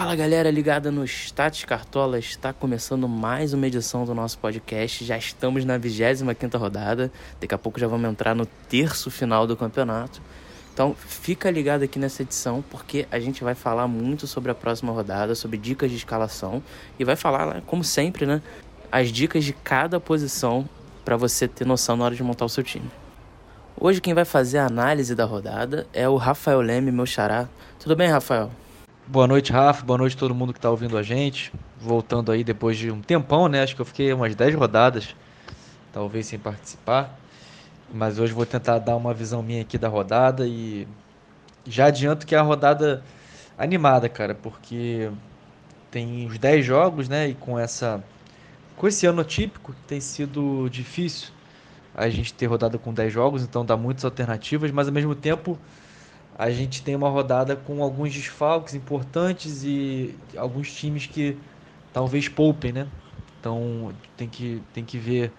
Fala galera ligada no Stats Cartola, está começando mais uma edição do nosso podcast. Já estamos na 25 rodada, daqui a pouco já vamos entrar no terço final do campeonato. Então fica ligado aqui nessa edição porque a gente vai falar muito sobre a próxima rodada, sobre dicas de escalação e vai falar, como sempre, né, as dicas de cada posição para você ter noção na hora de montar o seu time. Hoje quem vai fazer a análise da rodada é o Rafael Leme, meu xará. Tudo bem, Rafael? Boa noite, Rafa. Boa noite a todo mundo que está ouvindo a gente. Voltando aí depois de um tempão, né? Acho que eu fiquei umas 10 rodadas, talvez sem participar. Mas hoje vou tentar dar uma visão minha aqui da rodada e já adianto que é a rodada animada, cara, porque tem os 10 jogos, né? E com essa com esse ano típico tem sido difícil a gente ter rodada com 10 jogos, então dá muitas alternativas, mas ao mesmo tempo a gente tem uma rodada com alguns desfalques importantes e alguns times que talvez poupem, né? Então tem que, tem que ver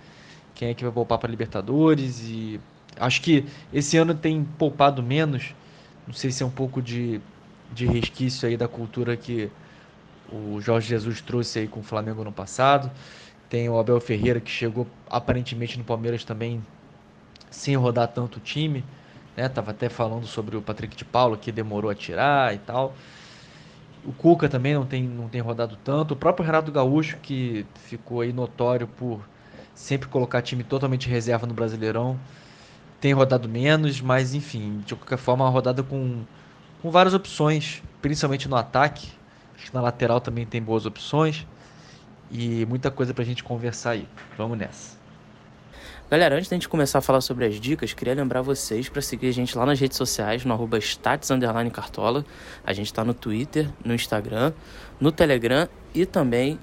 quem é que vai poupar para Libertadores e acho que esse ano tem poupado menos. Não sei se é um pouco de, de resquício aí da cultura que o Jorge Jesus trouxe aí com o Flamengo no passado. Tem o Abel Ferreira que chegou aparentemente no Palmeiras também sem rodar tanto o time. Né? Tava até falando sobre o Patrick de Paulo que demorou a tirar e tal. O Cuca também não tem, não tem rodado tanto. O próprio Renato Gaúcho, que ficou aí notório por sempre colocar time totalmente reserva no Brasileirão, tem rodado menos, mas enfim, de qualquer forma, uma rodada com, com várias opções, principalmente no ataque. Acho que na lateral também tem boas opções. E muita coisa pra gente conversar aí. Vamos nessa. Galera, antes da gente começar a falar sobre as dicas, queria lembrar vocês para seguir a gente lá nas redes sociais, no arroba Cartola. A gente está no Twitter, no Instagram, no Telegram e também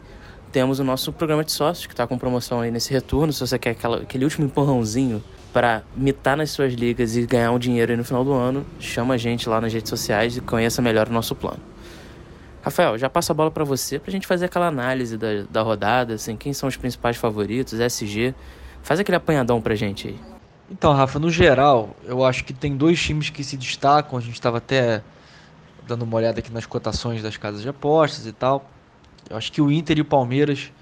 temos o nosso programa de sócios, que está com promoção aí nesse retorno. Se você quer aquela, aquele último empurrãozinho para mitar nas suas ligas e ganhar um dinheiro aí no final do ano, chama a gente lá nas redes sociais e conheça melhor o nosso plano. Rafael, já passo a bola para você para a gente fazer aquela análise da, da rodada, assim, quem são os principais favoritos, SG Faz aquele apanhadão pra gente aí. Então, Rafa, no geral, eu acho que tem dois times que se destacam. A gente estava até dando uma olhada aqui nas cotações das casas de apostas e tal. Eu acho que o Inter e o Palmeiras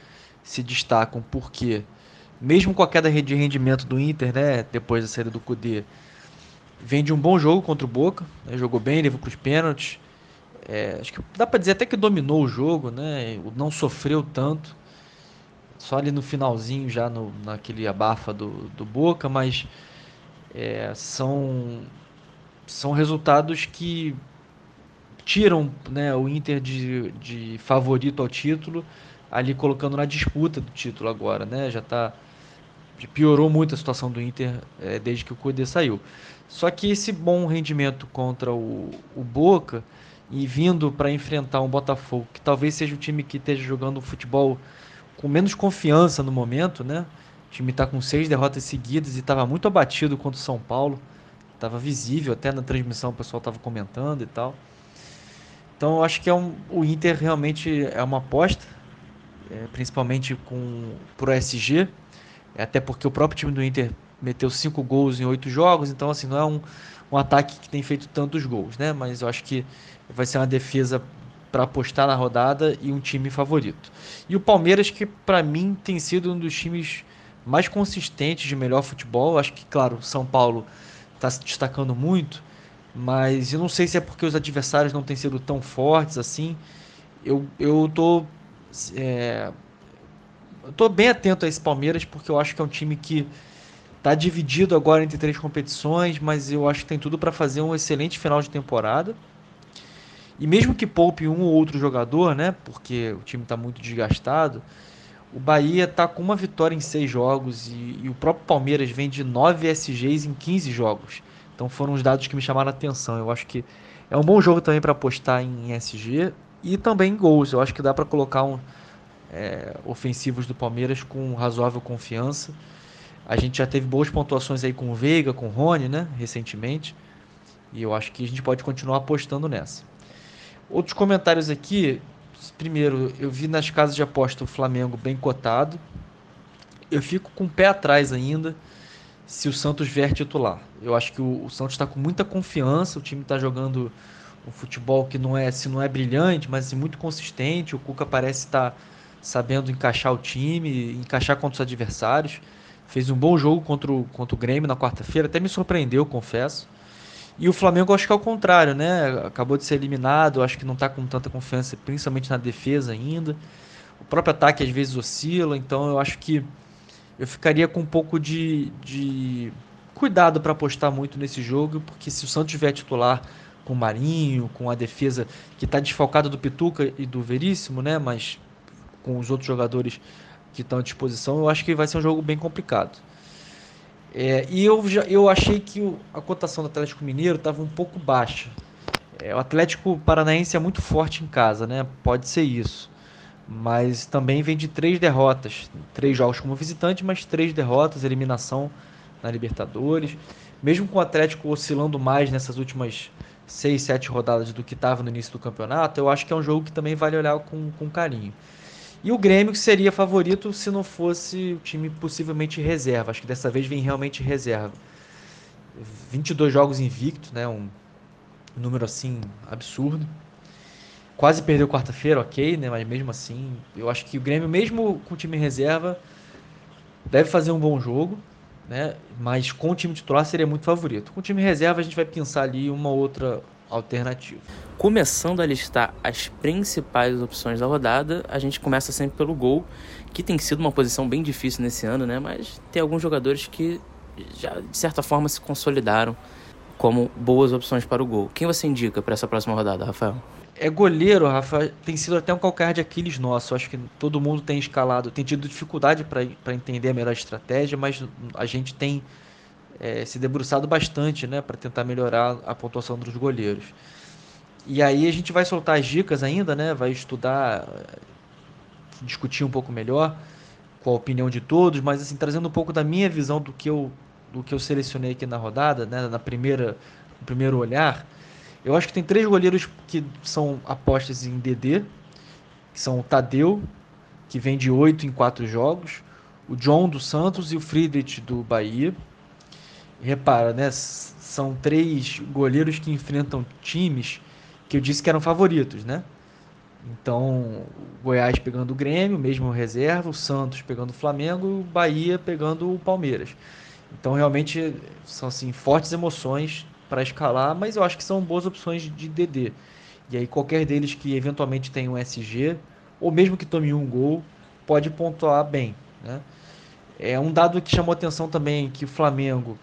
se destacam porque, mesmo com a queda de rendimento do Inter, né, depois da saída do Cudê, vem de um bom jogo contra o Boca, né, jogou bem, levou para os pênaltis. É, acho que dá para dizer até que dominou o jogo, né, não sofreu tanto só ali no finalzinho, já no, naquele abafa do, do Boca, mas é, são, são resultados que tiram né, o Inter de, de favorito ao título, ali colocando na disputa do título agora, né? Já tá piorou muito a situação do Inter é, desde que o Cudê saiu. Só que esse bom rendimento contra o, o Boca e vindo para enfrentar um Botafogo, que talvez seja o time que esteja jogando futebol com menos confiança no momento, né? O time está com seis derrotas seguidas e estava muito abatido contra o São Paulo. Estava visível, até na transmissão o pessoal estava comentando e tal. Então eu acho que é um, o Inter realmente é uma aposta, é, principalmente com pro SG, é, até porque o próprio time do Inter meteu cinco gols em oito jogos, então assim não é um, um ataque que tem feito tantos gols, né? Mas eu acho que vai ser uma defesa para apostar na rodada e um time favorito. E o Palmeiras, que para mim tem sido um dos times mais consistentes de melhor futebol. Acho que, claro, São Paulo está se destacando muito, mas eu não sei se é porque os adversários não têm sido tão fortes assim. Eu, eu tô, é, eu tô bem atento a esse Palmeiras porque eu acho que é um time que está dividido agora entre três competições, mas eu acho que tem tudo para fazer um excelente final de temporada. E mesmo que poupe um ou outro jogador, né? Porque o time está muito desgastado. O Bahia está com uma vitória em seis jogos e, e, o próprio Palmeiras vem de nove SGs em 15 jogos. Então foram os dados que me chamaram a atenção. Eu acho que é um bom jogo também para apostar em SG e também em gols. Eu acho que dá para colocar um, é, ofensivos do Palmeiras com razoável confiança. A gente já teve boas pontuações aí com o Veiga, com o Rony, né? Recentemente. E eu acho que a gente pode continuar apostando nessa. Outros comentários aqui. Primeiro, eu vi nas casas de aposta o Flamengo bem cotado. Eu fico com o pé atrás ainda se o Santos vier titular. Eu acho que o, o Santos está com muita confiança, o time está jogando um futebol que não é, se não é brilhante, mas assim, muito consistente. O Cuca parece estar sabendo encaixar o time, encaixar contra os adversários. Fez um bom jogo contra o, contra o Grêmio na quarta-feira, até me surpreendeu, confesso. E o Flamengo acho que é o contrário, né? Acabou de ser eliminado, acho que não está com tanta confiança, principalmente na defesa ainda. O próprio ataque às vezes oscila, então eu acho que eu ficaria com um pouco de, de cuidado para apostar muito nesse jogo, porque se o Santos tiver titular com o Marinho, com a defesa que está desfalcada do Pituca e do Veríssimo, né? Mas com os outros jogadores que estão à disposição, eu acho que vai ser um jogo bem complicado. É, e eu, já, eu achei que o, a cotação do Atlético Mineiro estava um pouco baixa. É, o Atlético Paranaense é muito forte em casa, né? Pode ser isso. Mas também vem de três derrotas. Três jogos como visitante, mas três derrotas, eliminação na Libertadores. Mesmo com o Atlético oscilando mais nessas últimas seis, sete rodadas do que estava no início do campeonato, eu acho que é um jogo que também vale olhar com, com carinho. E o Grêmio que seria favorito se não fosse o time possivelmente reserva. Acho que dessa vez vem realmente reserva. 22 jogos invictos, né? Um número assim absurdo. Quase perdeu quarta-feira, ok, né? Mas mesmo assim, eu acho que o Grêmio, mesmo com o time reserva, deve fazer um bom jogo, né? Mas com o time titular seria muito favorito. Com o time reserva a gente vai pensar ali uma outra alternativa. Começando a listar as principais opções da rodada, a gente começa sempre pelo gol, que tem sido uma posição bem difícil nesse ano, né? Mas tem alguns jogadores que já de certa forma se consolidaram como boas opções para o gol. Quem você indica para essa próxima rodada, Rafael? É goleiro, Rafa, tem sido até um calcanhar de Aquiles nosso. Acho que todo mundo tem escalado, tem tido dificuldade para entender a melhor estratégia, mas a gente tem é, se debruçado bastante né, para tentar melhorar a pontuação dos goleiros. E aí a gente vai soltar as dicas ainda, né? Vai estudar, discutir um pouco melhor com a opinião de todos, mas assim trazendo um pouco da minha visão do que eu do que eu selecionei aqui na rodada, né? Na primeira, no primeiro olhar, eu acho que tem três goleiros que são apostas em DD, que são o Tadeu, que vem de 8 em 4 jogos, o John do Santos e o Friedrich do Bahia repara, né? São três goleiros que enfrentam times que eu disse que eram favoritos, né? Então, Goiás pegando o Grêmio, mesmo reserva, o Santos pegando o Flamengo, o Bahia pegando o Palmeiras. Então, realmente são assim fortes emoções para escalar, mas eu acho que são boas opções de DD. E aí qualquer deles que eventualmente tenha um SG, ou mesmo que tome um gol, pode pontuar bem, né? É um dado que chamou atenção também que o Flamengo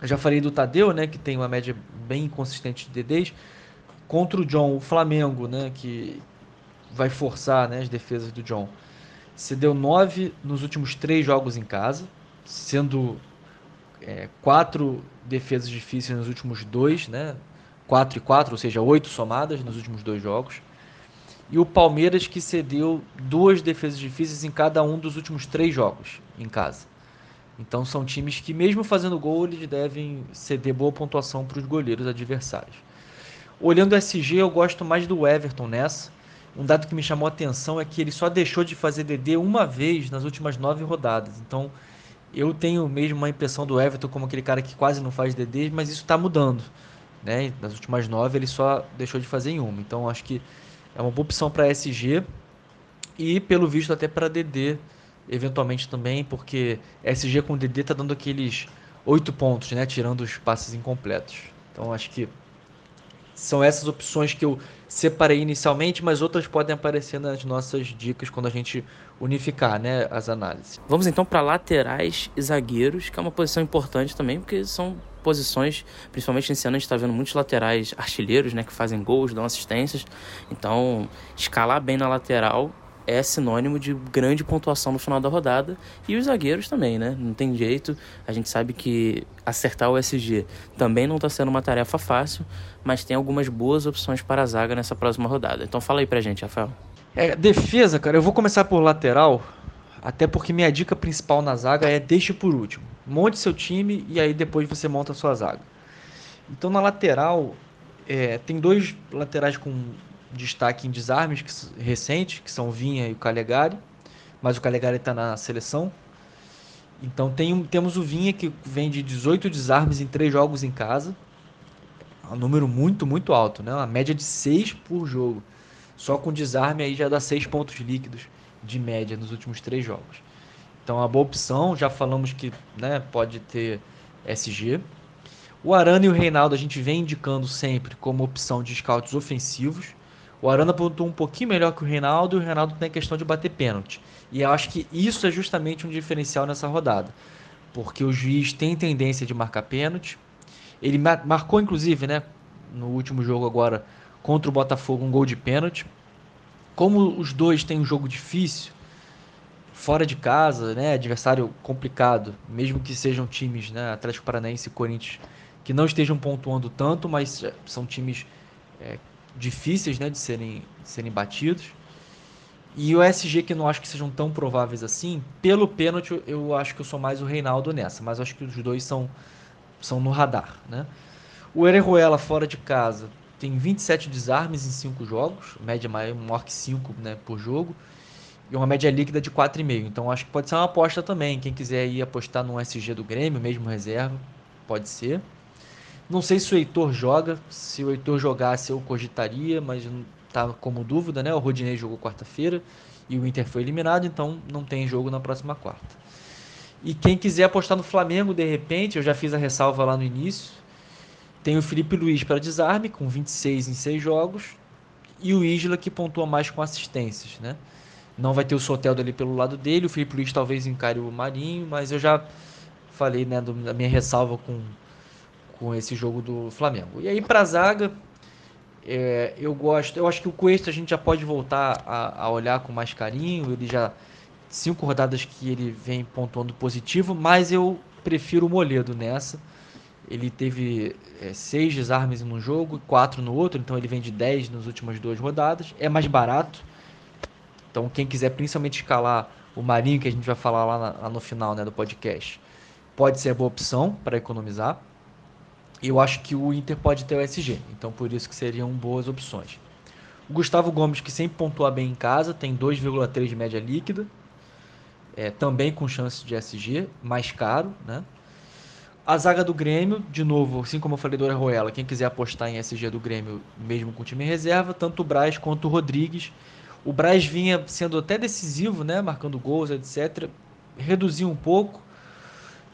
eu já falei do Tadeu, né, que tem uma média bem consistente de DDs. Contra o John, o Flamengo, né, que vai forçar né, as defesas do John. Cedeu 9 nos últimos três jogos em casa, sendo é, quatro defesas difíceis nos últimos dois, né? 4 e 4, ou seja, oito somadas nos últimos dois jogos. E o Palmeiras que cedeu duas defesas difíceis em cada um dos últimos três jogos em casa. Então são times que, mesmo fazendo gol, eles devem ceder boa pontuação para os goleiros adversários. Olhando o SG, eu gosto mais do Everton nessa. Um dado que me chamou a atenção é que ele só deixou de fazer DD uma vez nas últimas nove rodadas. Então eu tenho mesmo uma impressão do Everton como aquele cara que quase não faz DD, mas isso está mudando. Né? Nas últimas nove ele só deixou de fazer em uma. Então acho que é uma boa opção para SG e pelo visto até para DD eventualmente também, porque SG com DD tá dando aqueles oito pontos, né? Tirando os passes incompletos. Então acho que são essas opções que eu separei inicialmente, mas outras podem aparecer nas nossas dicas quando a gente unificar né, as análises. Vamos então para laterais e zagueiros, que é uma posição importante também, porque são posições, principalmente nesse ano a gente está vendo muitos laterais artilheiros, né, que fazem gols, dão assistências. Então, escalar bem na lateral é sinônimo de grande pontuação no final da rodada. E os zagueiros também, né? Não tem jeito. A gente sabe que acertar o SG também não está sendo uma tarefa fácil, mas tem algumas boas opções para a zaga nessa próxima rodada. Então fala aí pra gente, Rafael. É, defesa, cara, eu vou começar por lateral, até porque minha dica principal na zaga é deixe por último. Monte seu time e aí depois você monta a sua zaga. Então na lateral, é, tem dois laterais com destaque em desarmes que, recente, que são Vinha e o Calegari, mas o Calegari está na seleção. Então tem, temos o Vinha que vem de 18 desarmes em 3 jogos em casa. um número muito, muito alto, né? Uma média de 6 por jogo. Só com desarme aí já dá 6 pontos líquidos de média nos últimos três jogos. Então, é uma boa opção. Já falamos que né, pode ter SG. O Arana e o Reinaldo a gente vem indicando sempre como opção de scouts ofensivos. O Arana pontuou um pouquinho melhor que o Reinaldo e o Reinaldo tem a questão de bater pênalti. E eu acho que isso é justamente um diferencial nessa rodada. Porque o juiz tem tendência de marcar pênalti. Ele marcou, inclusive, né, no último jogo agora contra o Botafogo, um gol de pênalti. Como os dois têm um jogo difícil, fora de casa, né, adversário complicado, mesmo que sejam times, né, Atlético Paranaense e Corinthians, que não estejam pontuando tanto, mas são times é, difíceis né, de, serem, de serem batidos. E o SG, que não acho que sejam tão prováveis assim, pelo pênalti eu acho que eu sou mais o Reinaldo nessa, mas acho que os dois são, são no radar. Né? O Erejuela fora de casa tem 27 desarmes em 5 jogos, média maior que 5 né, por jogo, e uma média líquida de 4,5. Então acho que pode ser uma aposta também. Quem quiser ir apostar no SG do Grêmio, mesmo reserva, pode ser. Não sei se o Heitor joga. Se o Heitor jogasse, eu cogitaria, mas tá como dúvida, né? O Rodinei jogou quarta-feira e o Inter foi eliminado, então não tem jogo na próxima quarta. E quem quiser apostar no Flamengo, de repente, eu já fiz a ressalva lá no início. Tem o Felipe Luiz para desarme, com 26 em 6 jogos. E o Isla, que pontua mais com assistências, né? Não vai ter o Soteldo ali pelo lado dele. O Felipe Luiz talvez encare o Marinho, mas eu já falei né, da minha ressalva com com esse jogo do Flamengo. E aí para a zaga, é, eu gosto, eu acho que o Cuesta a gente já pode voltar a, a, olhar com mais carinho. Ele já cinco rodadas que ele vem pontuando positivo, mas eu prefiro o Moledo nessa. Ele teve é, seis desarmes em um jogo, quatro no outro, então ele vem de 10 nas últimas duas rodadas. É mais barato. Então quem quiser principalmente escalar o Marinho, que a gente vai falar lá, na, lá no final né, do podcast, pode ser a boa opção para economizar eu acho que o Inter pode ter o SG, então por isso que seriam boas opções. O Gustavo Gomes, que sempre pontua bem em casa, tem 2,3 de média líquida, é, também com chance de SG, mais caro, né? A zaga do Grêmio, de novo, assim como eu falei do Orejuela, quem quiser apostar em SG do Grêmio, mesmo com time em reserva, tanto o Braz quanto o Rodrigues. O Braz vinha sendo até decisivo, né? Marcando gols, etc. Reduziu um pouco,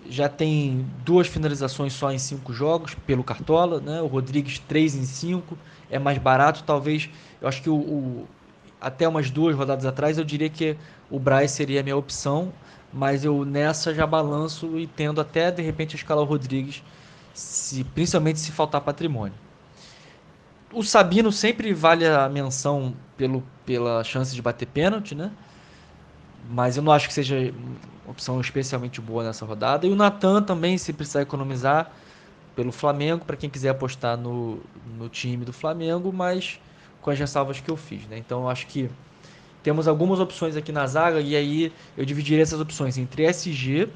já tem duas finalizações só em cinco jogos pelo Cartola, né? O Rodrigues três em cinco, é mais barato, talvez. Eu acho que o, o, até umas duas rodadas atrás eu diria que o Braz seria a minha opção, mas eu nessa já balanço e tendo até de repente a escalar o Rodrigues, se, principalmente se faltar patrimônio. O Sabino sempre vale a menção pelo, pela chance de bater pênalti, né? Mas eu não acho que seja opção especialmente boa nessa rodada. E o Natan também, se precisar economizar pelo Flamengo, para quem quiser apostar no, no time do Flamengo, mas com as ressalvas que eu fiz. Né? Então eu acho que temos algumas opções aqui na zaga e aí eu dividiria essas opções entre SG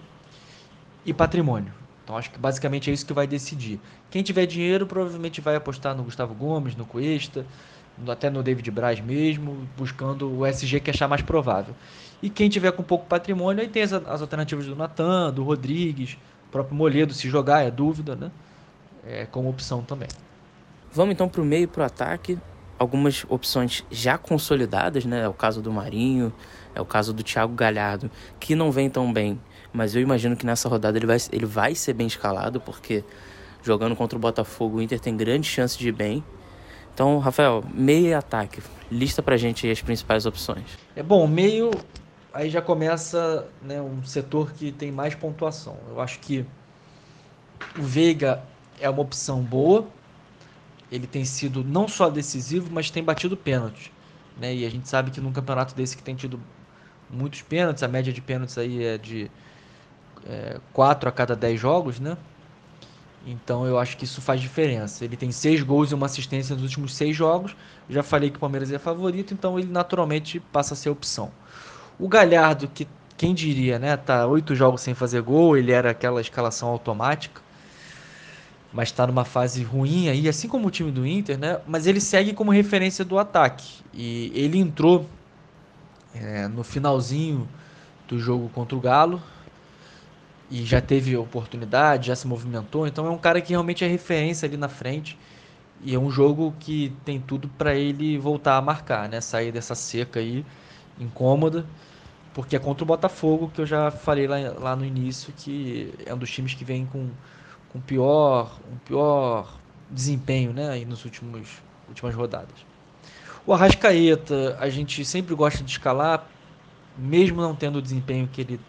e patrimônio. Então acho que basicamente é isso que vai decidir. Quem tiver dinheiro provavelmente vai apostar no Gustavo Gomes, no Cuesta, até no David Braz mesmo, buscando o SG que achar mais provável. E quem tiver com pouco patrimônio, aí tem as, as alternativas do Natan, do Rodrigues, o próprio Moledo, se jogar, é dúvida, né? É como opção também. Vamos então para o meio para o ataque. Algumas opções já consolidadas, né? É o caso do Marinho, é o caso do Thiago Galhardo, que não vem tão bem, mas eu imagino que nessa rodada ele vai, ele vai ser bem escalado, porque jogando contra o Botafogo, o Inter tem grande chance de ir bem. Então, Rafael, meio e ataque, lista pra gente as principais opções. É bom, meio aí já começa né, um setor que tem mais pontuação. Eu acho que o Veiga é uma opção boa. Ele tem sido não só decisivo, mas tem batido pênaltis. Né? E a gente sabe que num campeonato desse que tem tido muitos pênaltis, a média de pênaltis aí é de é, 4 a cada 10 jogos, né? Então eu acho que isso faz diferença. Ele tem seis gols e uma assistência nos últimos seis jogos. Já falei que o Palmeiras é favorito, então ele naturalmente passa a ser opção. O Galhardo, que quem diria, né? Tá oito jogos sem fazer gol, ele era aquela escalação automática, mas está numa fase ruim aí, assim como o time do Inter, né? Mas ele segue como referência do ataque e ele entrou é, no finalzinho do jogo contra o Galo e já teve oportunidade, já se movimentou, então é um cara que realmente é referência ali na frente E é um jogo que tem tudo para ele voltar a marcar, né? Sair dessa seca aí incômoda, porque é contra o Botafogo, que eu já falei lá, lá no início, que é um dos times que vem com, com pior, um pior desempenho, né? Aí nos últimos últimas rodadas. O Arrascaeta, a gente sempre gosta de escalar, mesmo não tendo o desempenho que ele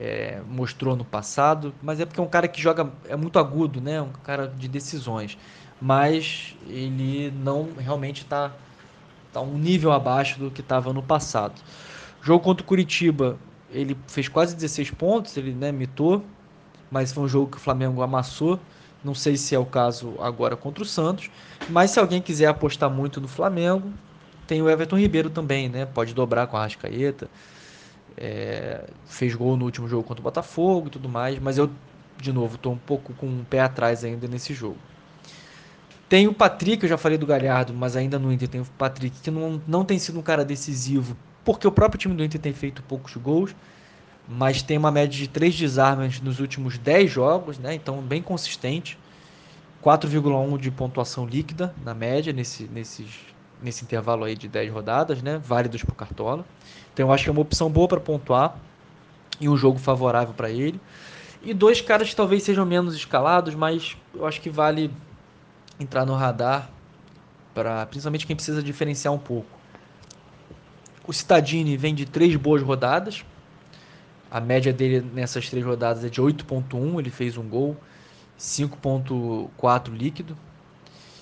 é, mostrou no passado, mas é porque é um cara que joga, é muito agudo, né? Um cara de decisões. Mas ele não realmente está tá um nível abaixo do que estava no passado. Jogo contra o Curitiba, ele fez quase 16 pontos, ele né, mitou, mas foi um jogo que o Flamengo amassou. Não sei se é o caso agora contra o Santos, mas se alguém quiser apostar muito no Flamengo, tem o Everton Ribeiro também, né? Pode dobrar com a Rascaeta. É, fez gol no último jogo contra o Botafogo e tudo mais, mas eu, de novo, estou um pouco com o pé atrás ainda nesse jogo. Tem o Patrick, eu já falei do Galhardo, mas ainda no Inter tem o Patrick, que não, não tem sido um cara decisivo, porque o próprio time do Inter tem feito poucos gols, mas tem uma média de 3 desarmes nos últimos 10 jogos, né? então bem consistente. 4,1 de pontuação líquida na média nesse, nesses, nesse intervalo aí de 10 rodadas, né? válidos para o Cartola. Então eu acho que é uma opção boa para pontuar e um jogo favorável para ele. E dois caras que talvez sejam menos escalados, mas eu acho que vale entrar no radar para principalmente quem precisa diferenciar um pouco. O Citadini vem de três boas rodadas, a média dele nessas três rodadas é de 8.1, ele fez um gol, 5.4 líquido.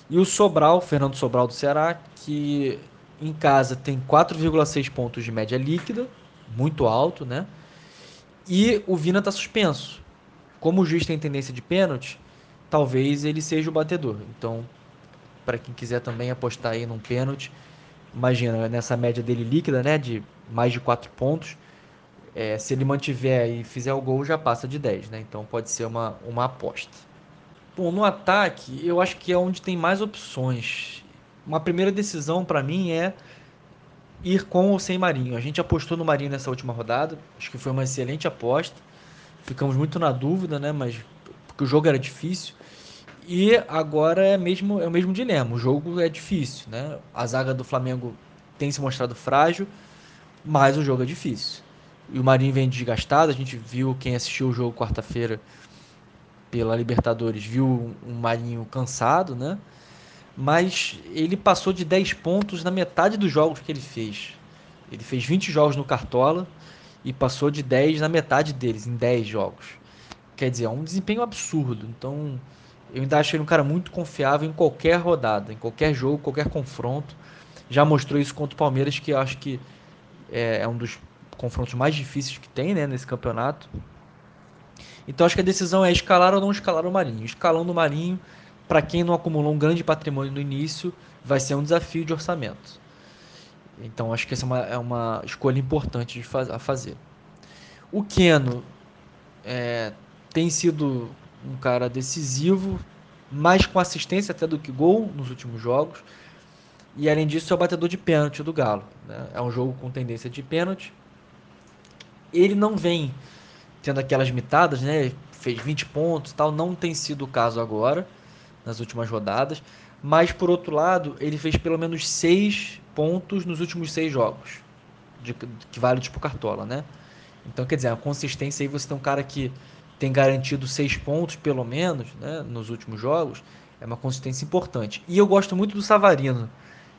E o Sobral, Fernando Sobral do Ceará, que em casa tem 4,6 pontos de média líquida, muito alto, né? E o Vina está suspenso. Como o juiz tem tendência de pênalti, talvez ele seja o batedor. Então, para quem quiser também apostar aí num pênalti, imagina nessa média dele líquida, né, de mais de 4 pontos, é, se ele mantiver e fizer o gol, já passa de 10, né? Então pode ser uma, uma aposta. Bom, no ataque, eu acho que é onde tem mais opções. Uma primeira decisão para mim é ir com ou sem Marinho. A gente apostou no Marinho nessa última rodada, acho que foi uma excelente aposta. Ficamos muito na dúvida, né? Mas porque o jogo era difícil. E agora é mesmo é o mesmo dilema. O jogo é difícil, né? A zaga do Flamengo tem se mostrado frágil, mas o jogo é difícil e o Marinho vem desgastado. A gente viu quem assistiu o jogo quarta-feira pela Libertadores, viu um Marinho cansado, né? Mas ele passou de 10 pontos na metade dos jogos que ele fez. Ele fez 20 jogos no Cartola e passou de 10 na metade deles, em 10 jogos. Quer dizer, é um desempenho absurdo. Então, eu ainda acho ele um cara muito confiável em qualquer rodada, em qualquer jogo, qualquer confronto. Já mostrou isso contra o Palmeiras, que eu acho que é, é um dos confrontos mais difíceis que tem né, nesse campeonato. Então acho que a decisão é escalar ou não escalar o Marinho. Escalando o Marinho, para quem não acumulou um grande patrimônio no início, vai ser um desafio de orçamento. Então acho que essa é uma, é uma escolha importante faz, a fazer. O Keno é, tem sido um cara decisivo, mais com assistência até do que gol nos últimos jogos. E além disso, é o batedor de pênalti do Galo. Né? É um jogo com tendência de pênalti ele não vem tendo aquelas mitadas, né? Fez 20 pontos tal, não tem sido o caso agora, nas últimas rodadas. Mas, por outro lado, ele fez pelo menos 6 pontos nos últimos 6 jogos, de, que vale tipo cartola, né? Então, quer dizer, a consistência aí, você tem um cara que tem garantido 6 pontos, pelo menos, né, nos últimos jogos, é uma consistência importante. E eu gosto muito do Savarino.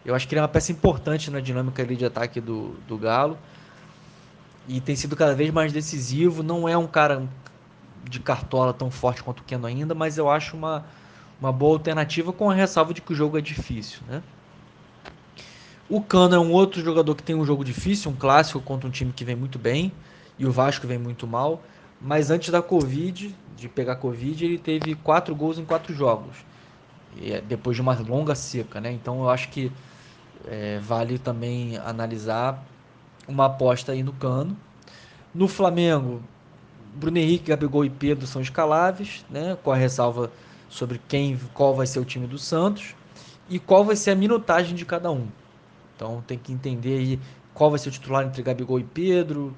Eu acho que ele é uma peça importante na dinâmica ali de ataque do, do Galo e tem sido cada vez mais decisivo. Não é um cara de cartola tão forte quanto o Keno ainda, mas eu acho uma, uma boa alternativa com a ressalva de que o jogo é difícil, né? O Cano é um outro jogador que tem um jogo difícil, um clássico contra um time que vem muito bem e o Vasco vem muito mal. Mas antes da Covid, de pegar Covid, ele teve quatro gols em quatro jogos, é depois de uma longa seca, né? Então eu acho que é, vale também analisar uma aposta aí no Cano. No Flamengo, Bruno Henrique, Gabigol e Pedro são escaláveis, né? Com a ressalva sobre quem, qual vai ser o time do Santos e qual vai ser a minutagem de cada um. Então tem que entender aí qual vai ser o titular entre Gabigol e Pedro.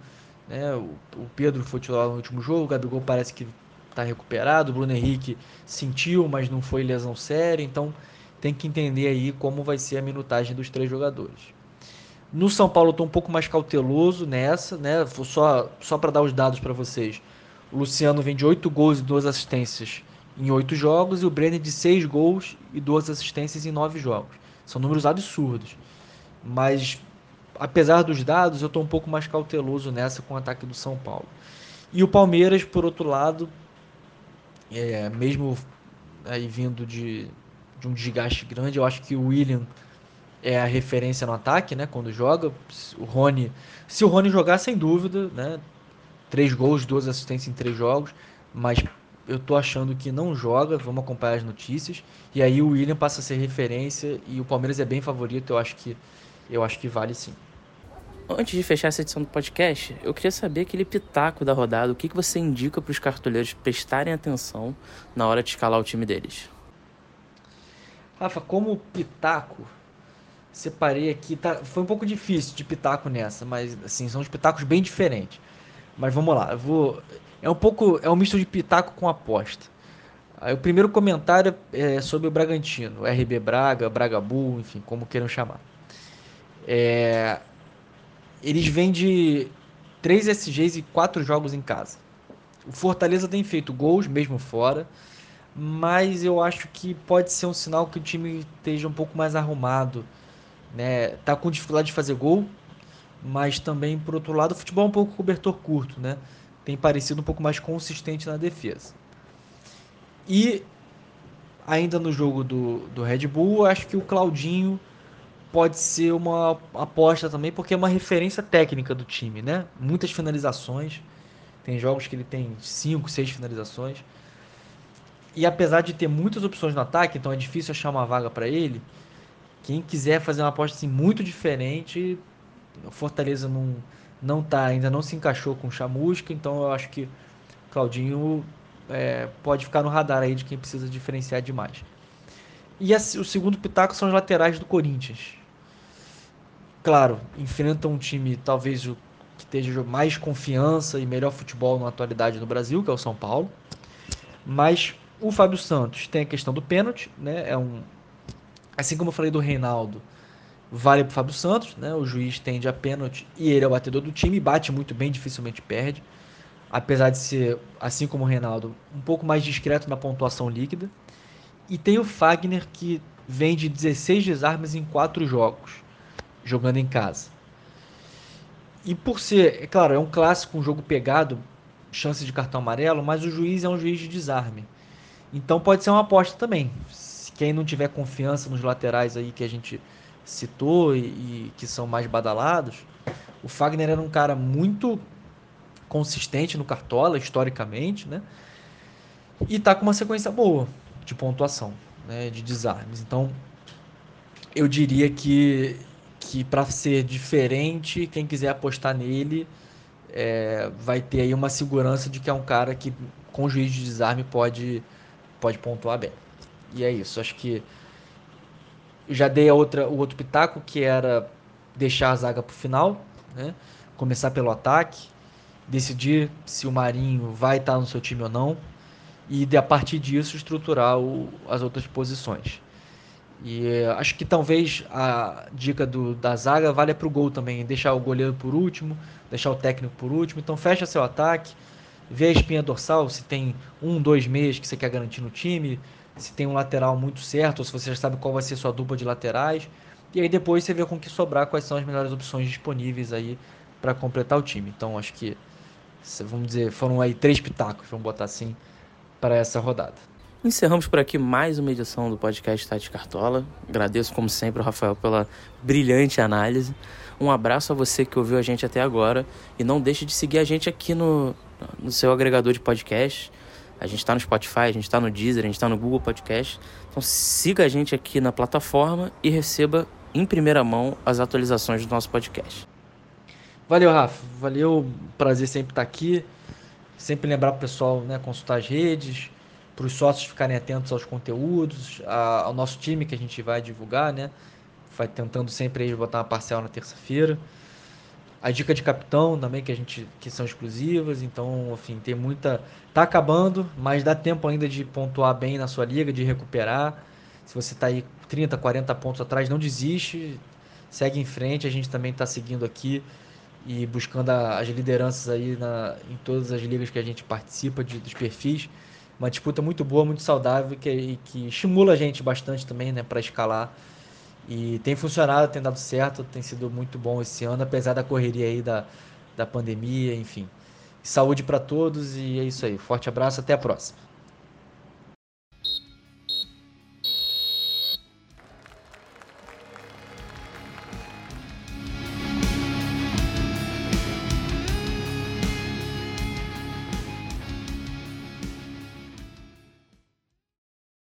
Né? O, o Pedro foi titular no último jogo, o Gabigol parece que está recuperado, o Bruno Henrique sentiu, mas não foi lesão séria. Então tem que entender aí como vai ser a minutagem dos três jogadores. No São Paulo estou um pouco mais cauteloso nessa, né? Só, só para dar os dados para vocês. O Luciano vem de 8 gols e 2 assistências em 8 jogos e o Brenner de 6 gols e 2 assistências em 9 jogos. São números absurdos. Mas apesar dos dados, eu estou um pouco mais cauteloso nessa com o ataque do São Paulo. E o Palmeiras, por outro lado, é, mesmo aí vindo de, de um desgaste grande, eu acho que o William é a referência no ataque, né? Quando joga. O Rony. Se o Rony jogar, sem dúvida, né? Três gols, duas assistências em três jogos. Mas eu tô achando que não joga. Vamos acompanhar as notícias. E aí o William passa a ser referência. E o Palmeiras é bem favorito. Eu acho que, eu acho que vale sim. Antes de fechar essa edição do podcast, eu queria saber aquele pitaco da rodada. O que, que você indica para os cartoleiros prestarem atenção na hora de escalar o time deles? Rafa, como pitaco, separei aqui, tá, foi um pouco difícil de pitaco nessa, mas assim, são os pitacos bem diferentes. Mas vamos lá, vou é um pouco é um misto de pitaco com aposta. Aí, o primeiro comentário é sobre o Bragantino, RB Braga, Braga Bull, enfim, como queiram chamar. É, eles vêm de 3 SGs e 4 jogos em casa. O Fortaleza tem feito gols mesmo fora, mas eu acho que pode ser um sinal que o time esteja um pouco mais arrumado né? Tá com dificuldade de fazer gol, mas também por outro lado o futebol é um pouco cobertor curto, né? Tem parecido um pouco mais consistente na defesa. E ainda no jogo do, do Red Bull, acho que o Claudinho pode ser uma aposta também, porque é uma referência técnica do time, né? Muitas finalizações. Tem jogos que ele tem 5, 6 finalizações. E apesar de ter muitas opções no ataque, então é difícil achar uma vaga para ele, quem quiser fazer uma aposta assim muito diferente, o Fortaleza não não tá, ainda não se encaixou com o Chamusca, então eu acho que Claudinho é, pode ficar no radar aí de quem precisa diferenciar demais. E a, o segundo pitaco são os laterais do Corinthians. Claro, enfrentam um time talvez o que esteja mais confiança e melhor futebol na atualidade no Brasil, que é o São Paulo. Mas o Fábio Santos tem a questão do pênalti, né? É um, Assim como eu falei do Reinaldo, vale para o Fábio Santos, né? O juiz tende a pênalti e ele é o batedor do time, bate muito bem, dificilmente perde. Apesar de ser, assim como o Reinaldo, um pouco mais discreto na pontuação líquida. E tem o Fagner que vem de 16 desarmes em 4 jogos, jogando em casa. E por ser, é claro, é um clássico, um jogo pegado, chance de cartão amarelo, mas o juiz é um juiz de desarme. Então pode ser uma aposta também quem não tiver confiança nos laterais aí que a gente citou e, e, que são mais badalados, o Fagner era um cara muito consistente no Cartola, historicamente, né? E tá com uma sequência boa de pontuação, né? De desarmes. Então, eu diria que, que para ser diferente, quem quiser apostar nele é, vai ter aí uma segurança de que é um cara que com juiz de desarme pode, pode pontuar bem. E é isso. Acho que já dei a outra, o outro pitaco, que era deixar a zaga para o final, né? começar pelo ataque, decidir se o Marinho vai estar no seu time ou não, e a partir disso estruturar o, as outras posições. E eh, acho que talvez a dica do, da zaga valha para o gol também, deixar o goleiro por último, deixar o técnico por último. Então fecha seu ataque, vê a espinha dorsal, se tem um, dois meses que você quer garantir no time, se tem um lateral muito certo, ou se você já sabe qual vai ser sua dupla de laterais. E aí depois você vê com que sobrar quais são as melhores opções disponíveis aí para completar o time. Então acho que vamos dizer, foram aí três pitacos, vamos botar assim, para essa rodada. Encerramos por aqui mais uma edição do podcast Tati Cartola. Agradeço, como sempre, ao Rafael pela brilhante análise. Um abraço a você que ouviu a gente até agora. E não deixe de seguir a gente aqui no, no seu agregador de podcast. A gente está no Spotify, a gente está no Deezer, a gente está no Google Podcast. Então siga a gente aqui na plataforma e receba em primeira mão as atualizações do nosso podcast. Valeu, Rafa. Valeu, prazer sempre estar aqui. Sempre lembrar o pessoal né, consultar as redes, para os sócios ficarem atentos aos conteúdos, a, ao nosso time que a gente vai divulgar, né? Vai tentando sempre aí botar uma parcial na terça-feira. A dica de capitão também, que a gente que são exclusivas, então, enfim, tem muita. Tá acabando, mas dá tempo ainda de pontuar bem na sua liga, de recuperar. Se você está aí 30, 40 pontos atrás, não desiste, segue em frente. A gente também está seguindo aqui e buscando a, as lideranças aí na, em todas as ligas que a gente participa de, dos perfis. Uma disputa muito boa, muito saudável que, que estimula a gente bastante também né, para escalar. E tem funcionado, tem dado certo, tem sido muito bom esse ano, apesar da correria aí da, da pandemia, enfim. Saúde para todos e é isso aí. Forte abraço, até a próxima.